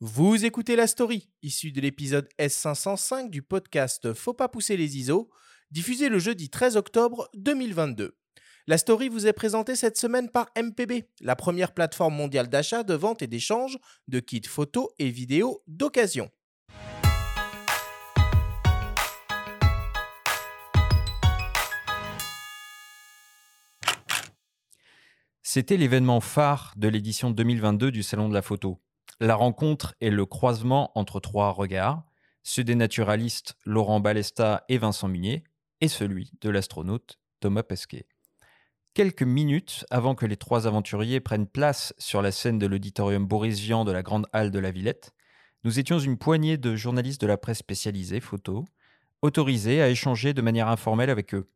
Vous écoutez la story, issue de l'épisode S505 du podcast Faut pas pousser les ISO, diffusé le jeudi 13 octobre 2022. La story vous est présentée cette semaine par MPB, la première plateforme mondiale d'achat, de vente et d'échange de kits photos et vidéos d'occasion. C'était l'événement phare de l'édition 2022 du Salon de la photo. La rencontre est le croisement entre trois regards, ceux des naturalistes Laurent Balesta et Vincent Munier, et celui de l'astronaute Thomas Pesquet. Quelques minutes avant que les trois aventuriers prennent place sur la scène de l'auditorium Boris Vian de la Grande Halle de la Villette, nous étions une poignée de journalistes de la presse spécialisée photo, autorisés à échanger de manière informelle avec eux.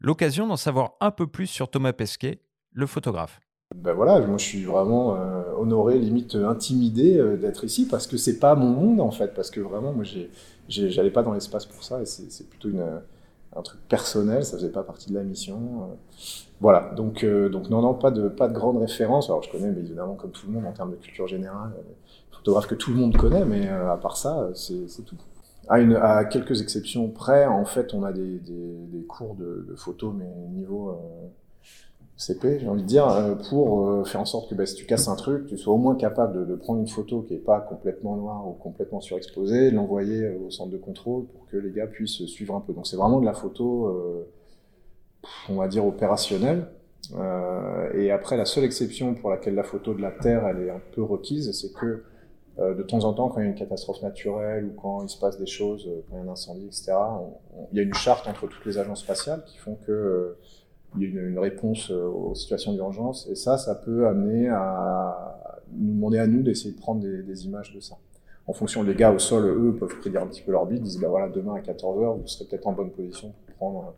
L'occasion d'en savoir un peu plus sur Thomas Pesquet, le photographe. Ben voilà, moi je suis vraiment euh, honoré, limite intimidé euh, d'être ici parce que c'est pas mon monde en fait, parce que vraiment moi j'allais pas dans l'espace pour ça et c'est plutôt une, un truc personnel, ça faisait pas partie de la mission. Euh. voilà, donc, donc non, non, pas de, pas de grande référence. Alors je connais mais évidemment comme tout le monde en termes de culture générale, photographe que tout le monde connaît, mais à part ça, c'est tout. À, une, à, quelques exceptions près, en fait, on a des, des, des cours de, de, photo, mais niveau CP, j'ai envie de dire, euh, pour euh, faire en sorte que bah, si tu casses un truc, tu sois au moins capable de, prendre une photo qui est pas complètement noire ou complètement surexposée, l'envoyer euh, au centre de contrôle pour que les gars puissent suivre un peu. Donc c'est vraiment de la photo, on va dire opérationnelle. et après, la seule exception pour laquelle la photo de la Terre elle est un peu requise, c'est que de temps en temps, quand il y a une catastrophe naturelle ou quand il se passe des choses, quand il y a un incendie, etc., il y a une charte entre toutes les agences spatiales qui font que une, une réponse euh, aux situations d'urgence. Et ça, ça peut amener à nous demander à nous d'essayer de prendre des, des, images de ça. En fonction, des gars au sol, eux, peuvent prédire un petit peu l'orbite, disent, bah voilà, demain à 14h, vous serez peut-être en bonne position pour prendre,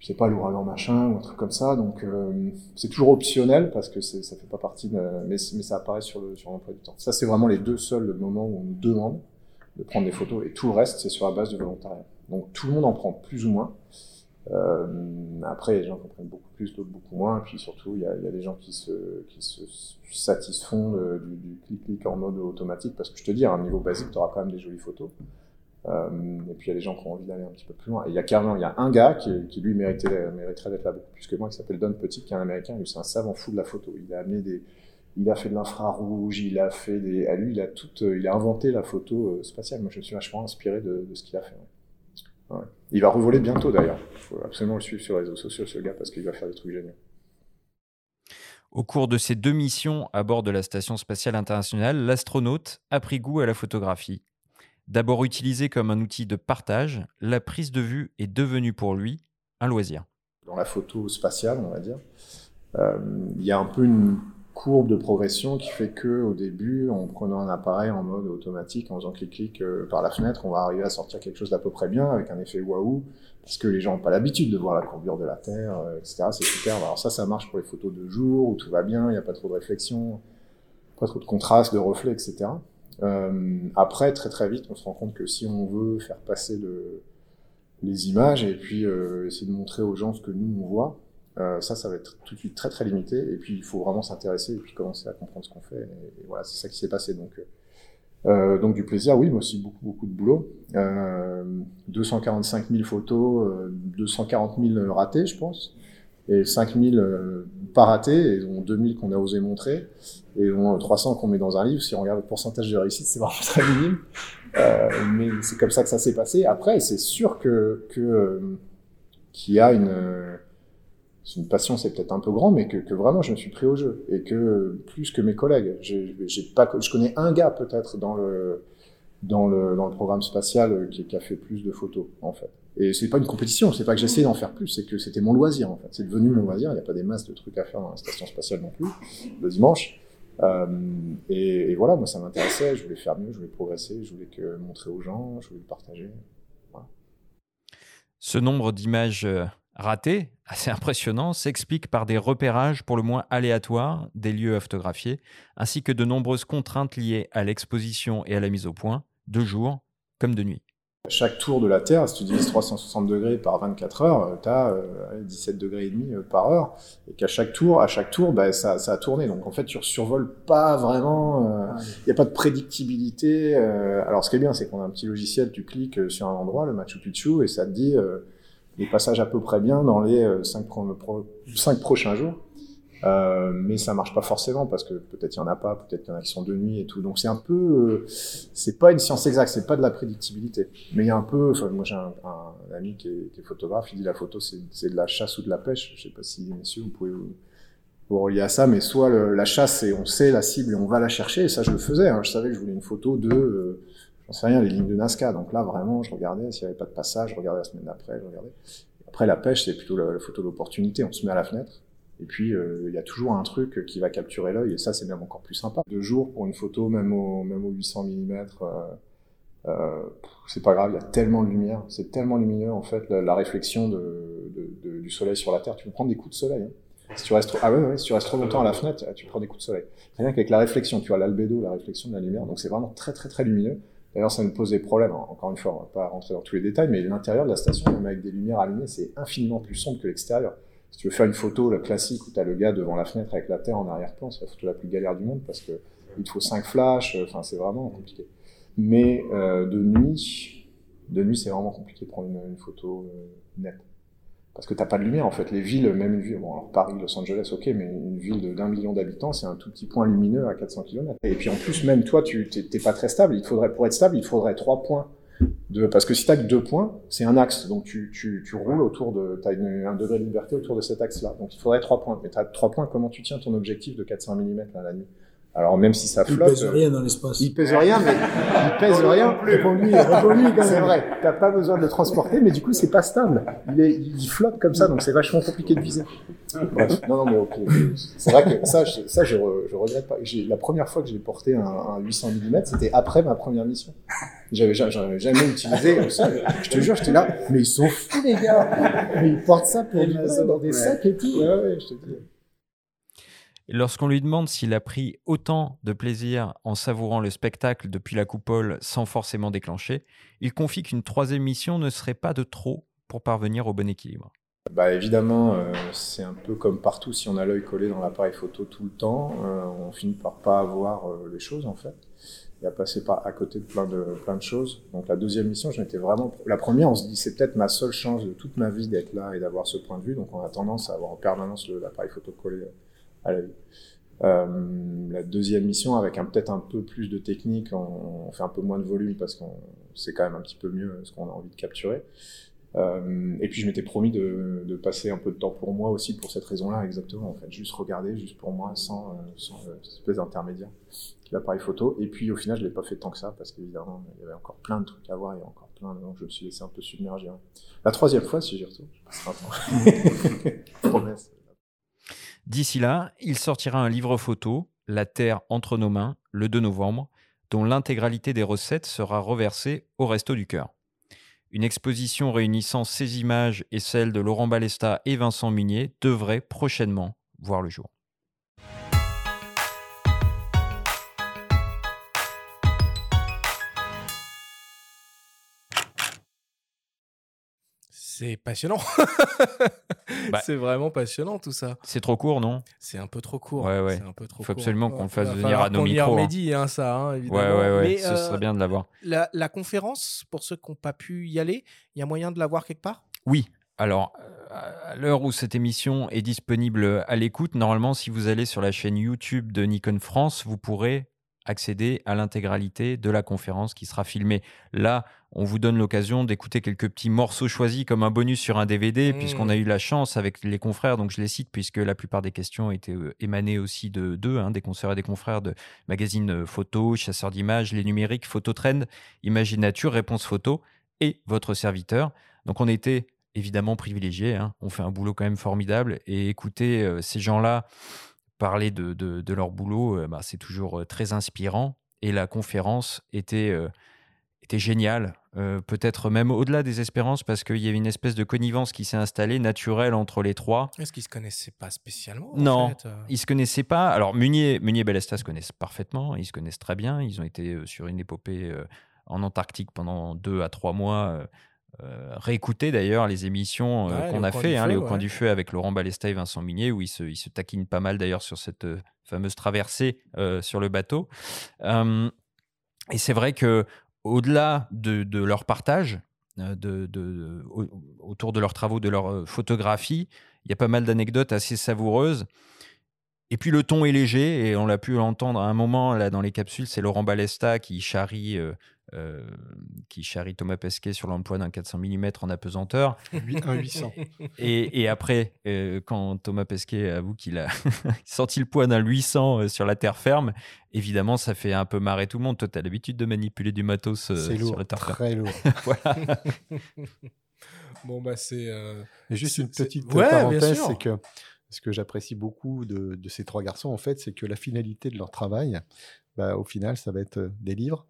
je sais pas, l'ouragan machin, ou un truc comme ça. Donc, euh, c'est toujours optionnel parce que ça fait pas partie de, mais, mais ça apparaît sur le, sur l'emploi du temps. Ça, c'est vraiment les deux seuls moments où on nous demande de prendre des photos et tout le reste, c'est sur la base du volontariat. Donc, tout le monde en prend plus ou moins. Euh, après, les gens comprennent beaucoup plus, d'autres beaucoup moins. Et puis surtout, il y a, des gens qui se, satisfont du, clic-clic en mode automatique. Parce que je te dis, à un niveau basique, tu auras quand même des jolies photos. Euh, et puis il y a des gens qui ont envie d'aller un petit peu plus loin. Et il y a carrément, il y a un gars qui, lui méritait, mériterait d'être là beaucoup plus que moi, qui s'appelle Don Petit, qui est un américain. Lui, c'est un savant fou de la photo. Il a amené des, il a fait de l'infrarouge, il a fait des, à lui, il a tout, il a inventé la photo euh, spatiale. Moi, je me suis vachement inspiré de, ce qu'il a fait. Il va revoler bientôt d'ailleurs. Il faut absolument le suivre sur les réseaux sociaux, ce gars, parce qu'il va faire des trucs géniaux. Au cours de ses deux missions à bord de la Station spatiale internationale, l'astronaute a pris goût à la photographie. D'abord utilisé comme un outil de partage, la prise de vue est devenue pour lui un loisir. Dans la photo spatiale, on va dire, euh, il y a un peu une courbe de progression qui fait que au début, en prenant un appareil en mode automatique, en faisant clic-clic euh, par la fenêtre, on va arriver à sortir quelque chose d'à peu près bien avec un effet waouh, parce que les gens n'ont pas l'habitude de voir la courbure de la Terre, euh, etc. C'est super. Alors ça, ça marche pour les photos de jour où tout va bien, il n'y a pas trop de réflexion, pas trop de contraste, de reflets, etc. Euh, après, très très vite, on se rend compte que si on veut faire passer le, les images et puis euh, essayer de montrer aux gens ce que nous on voit, euh, ça, ça va être tout de suite très très limité. Et puis il faut vraiment s'intéresser et puis commencer à comprendre ce qu'on fait. Et, voilà, c'est ça qui s'est passé. Donc, euh, donc du plaisir, oui, mais aussi beaucoup beaucoup de boulot. Euh, 245 000 photos, 240 000 ratés, je pense, et 5 000 pas ratés, et dont 2 000 qu'on a osé montrer, et dont 300 qu'on met dans un livre. Si on regarde le pourcentage de réussite, c'est vraiment très minime. Euh, mais c'est comme ça que ça s'est passé. Après, c'est sûr que qu'il y a une une passion, c'est peut-être un peu grand, mais que, que, vraiment je me suis pris au jeu et que plus que mes collègues, j'ai pas, je connais un gars peut-être dans le dans le dans le programme spatial qui, qui, a fait plus de photos en fait. Et c'est pas une compétition, c'est pas que j'essaie d'en faire plus, c'est que c'était mon loisir en fait. C'est devenu mon loisir. Il n'y a pas des masses de trucs à faire dans la station spatiale non plus le dimanche. Euh, et, et, voilà, moi ça m'intéressait, je voulais faire mieux, je voulais progresser, je voulais que montrer aux gens, je voulais le partager. Voilà. Ce nombre d'images euh, raté, assez impressionnant, s'explique par des repérages pour le moins aléatoires des lieux à photographier, ainsi que de nombreuses contraintes liées à l'exposition et à la mise au point, de jour comme de nuit. Chaque tour de la Terre, si tu divises 360 degrés par 24 heures, tu as 17 degrés et demi par heure, et qu'à chaque tour, à chaque tour, bah, ça, ça, a tourné. Donc en fait, tu survoles pas vraiment, il n'y a pas de prédictibilité. alors ce qui est bien, c'est qu'on a un petit logiciel, tu cliques sur un endroit, le Machu Picchu, et ça te dit les passages à peu près bien dans les 5, pro 5 prochains jours. Euh, mais ça marche pas forcément parce que peut-être il y en a pas, peut-être qu'il y en a qui sont de nuit et tout. Donc c'est un peu, euh, c'est pas une science exacte, c'est pas de la prédictibilité. Mais il y a un peu, enfin moi j'ai un, un, ami qui est, qui est, photographe, il dit la photo c'est de la chasse ou de la pêche. Je sais pas si messieurs vous pouvez vous, vous relier à ça, mais soit le, la chasse c'est on sait la cible et on va la chercher. Et ça je le faisais. Hein. Je savais que je voulais une photo de, euh, j'en sais rien, les lignes de Nazca. Donc là vraiment je regardais s'il y avait pas de passage, je regardais la semaine d'après, je regardais. Après la pêche c'est plutôt la, la photo d'opportunité. On se met à la fenêtre et puis, euh, il y a toujours un truc qui va capturer l'œil, et ça, c'est même encore plus sympa. Deux jours pour une photo, même au, même au 800 mm, euh, euh, c'est pas grave, il y a tellement de lumière, c'est tellement lumineux, en fait, la, réflexion de, de, du soleil sur la Terre. Tu peux prendre des coups de soleil. Hein. Si tu restes ah ouais, ouais, si tu restes trop longtemps à la fenêtre, tu prends des coups de soleil. Rien qu'avec la réflexion, tu as l'albédo, la réflexion de la lumière, donc c'est vraiment très très très lumineux. D'ailleurs, ça nous pose des problèmes. Hein. Encore une fois, on va pas rentrer dans tous les détails, mais l'intérieur de la station, même avec des lumières allumées, c'est infiniment plus sombre que l'extérieur. Si tu veux faire une photo la classique où tu as le gars devant la fenêtre avec la terre en arrière-plan, c'est la photo la plus galère du monde parce que il te faut cinq flashs, euh, enfin c'est vraiment compliqué. Mais euh, de nuit, de nuit c'est vraiment compliqué de prendre une, photo euh, nette. Parce que t'as pas de lumière en fait. Les villes, même une ville, bon alors Paris, Los Angeles, ok, mais une ville d'un million d'habitants, c'est un tout petit point lumineux à 400 km. Et puis en plus, même toi, tu t'es pas très stable. Il faudrait, pour être stable, il faudrait trois points de, parce que si tu as deux points, c'est un axe, donc tu, tu, roules autour de, tu as un degré de liberté autour de cet axe-là. Donc il faudrait trois points. Mais tu as trois points, comment tu tiens ton objectif de 400 mm là, la nuit? Alors même si ça flotte, il pèse rien dans l'espace. Il pèse rien, mais il pèse rien. Réponds-lui, réponds-lui C'est vrai. T'as pas besoin de le transporter, mais du coup c'est pas stable. Il, est, il flotte comme ça, donc c'est vachement compliqué de viser. Bref, non, non, mais ok. C'est vrai que ça, je, ça je, je regrette pas. La première fois que j'ai porté un, un 800 mm, c'était après ma première mission. J'avais jamais utilisé ça. Je te jure, j'étais là, mais ils sont fous les gars. Mais ils portent ça pour du dans des sacs et tout. Ouais, ouais, je te dis. Lorsqu'on lui demande s'il a pris autant de plaisir en savourant le spectacle depuis la coupole sans forcément déclencher, il confie qu'une troisième mission ne serait pas de trop pour parvenir au bon équilibre. Bah évidemment, euh, c'est un peu comme partout, si on a l'œil collé dans l'appareil photo tout le temps, euh, on finit par pas voir euh, les choses en fait, et à passer par à côté de plein de plein de choses. Donc la deuxième mission, j'en étais vraiment. La première, on se dit c'est peut-être ma seule chance de toute ma vie d'être là et d'avoir ce point de vue, donc on a tendance à avoir en permanence l'appareil photo collé euh, la deuxième mission, avec peut-être un peu plus de technique, on, fait un peu moins de volume parce qu'on sait quand même un petit peu mieux ce qu'on a envie de capturer. Euh, et puis je m'étais promis de, passer un peu de temps pour moi aussi pour cette raison-là, exactement. En fait, juste regarder, juste pour moi, sans, euh, sans espèce d'intermédiaire l'appareil photo. Et puis au final, je l'ai pas fait tant que ça parce qu'évidemment, il y avait encore plein de trucs à voir et encore plein. Donc je me suis laissé un peu submerger. La troisième fois, si j'y retourne, je passerai un temps. Promesse. D'ici là, il sortira un livre photo, La Terre entre nos mains, le 2 novembre, dont l'intégralité des recettes sera reversée au Resto du Cœur. Une exposition réunissant ces images et celles de Laurent Balesta et Vincent Munier devrait prochainement voir le jour. C'est passionnant. Bah, c'est vraiment passionnant tout ça. C'est trop court, non? C'est un peu trop court. Ouais, ouais. Un peu trop Il faut absolument qu'on le fasse venir à nos micros. On y hein, ça, hein, évidemment. Ouais, ouais, ouais. ce serait euh, bien de l'avoir. La, la, conférence, pour ceux qui n'ont pas pu y aller, il y a moyen de l'avoir quelque part? Oui. Alors, à l'heure où cette émission est disponible à l'écoute, normalement, si vous allez sur la chaîne YouTube de Nikon France, vous pourrez accéder à l'intégralité de la conférence qui sera filmée. Là, on vous donne l'occasion d'écouter quelques petits morceaux choisis comme un bonus sur un DVD, puisqu'on a mmh. eu la chance avec les confrères, donc je les cite, puisque la plupart des questions étaient euh, émanées aussi de d'eux, hein, des consoeurs et des confrères de magazines euh, photo, chasseurs d'images, les numériques, photo trend, Imaginature, réponse photo, et votre serviteur. Donc on était évidemment privilégiés, hein. on fait un boulot quand même formidable, et écouter euh, ces gens-là parler de, de, leur boulot, bah, c'est toujours très inspirant. Et la conférence était, était géniale, peut-être même au-delà des espérances, parce qu'il y avait une espèce de connivence qui s'est installée, naturelle entre les trois. Est-ce qu'ils ne se connaissaient pas spécialement Non, en fait ils ne se connaissaient pas. Alors, Munier, Munier et Bellesta se connaissent parfaitement, ils se connaissent très bien, ils ont été sur une épopée en Antarctique pendant deux à trois mois. Euh, réécouter d'ailleurs les émissions Ouais, qu'on a fait, hein, feu, les Au ouais. coin du feu avec Laurent Balesta et Vincent Minier, où ils se, ils se taquinent pas mal d'ailleurs sur cette euh, fameuse traversée euh, sur le bateau. Euh, et c'est vrai que au-delà de, de leur partage, euh, de, de- au- autour de leurs travaux, de leur euh, photographie, il y a pas mal d'anecdotes assez savoureuses. Et puis le ton est léger, et on l'a pu l'entendre à un moment là dans les capsules, c'est Laurent Balesta qui charrie, euh, euh, qui charrie Thomas Pesquet sur l'emploi d'un 400 mm en apesanteur. Huit- Un 800. Et, et après, euh, quand Thomas Pesquet avoue qu'il a senti le poids d'un 800 euh, sur la terre ferme, évidemment, ça fait un peu marrer tout le monde. Toi, tu as l'habitude de manipuler du matos euh, C'est sur lourd, la terre ferme. très lourd. Voilà. Bon, bah, c'est. euh, juste une petite Ouais, parenthèse, c'est que ce que j'apprécie beaucoup de, de ces trois garçons, en fait, c'est que la finalité de leur travail, bah, au final, ça va être des livres,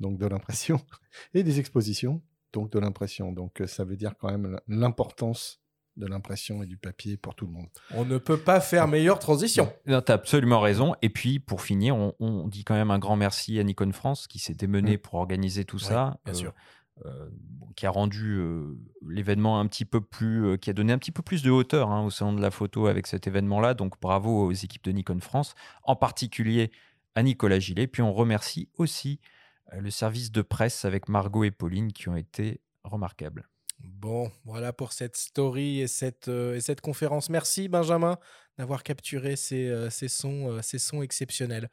donc de l'impression, et des expositions, donc de l'impression. Donc euh, ça veut dire quand même l'importance de l'impression et du papier pour tout le monde. On ne peut pas faire meilleure transition. Non, t'as absolument raison. Et puis, pour finir, on, on dit quand même un grand merci à Nikon France qui s'est démené Mm. pour organiser tout Ouais, ça. bien euh, sûr. euh, qui a rendu euh, l'événement un petit peu plus, euh, qui a donné un petit peu plus de hauteur hein, au salon de la photo avec cet événement-là. Donc bravo aux équipes de Nikon France, en particulier à Nicolas Gillet. Puis on remercie aussi euh, le service de presse avec Margot et Pauline qui ont été remarquables. Bon, voilà pour cette story et cette, euh, et cette conférence. Merci Benjamin d'avoir capturé ces, euh, ces sons, euh, ces sons exceptionnels.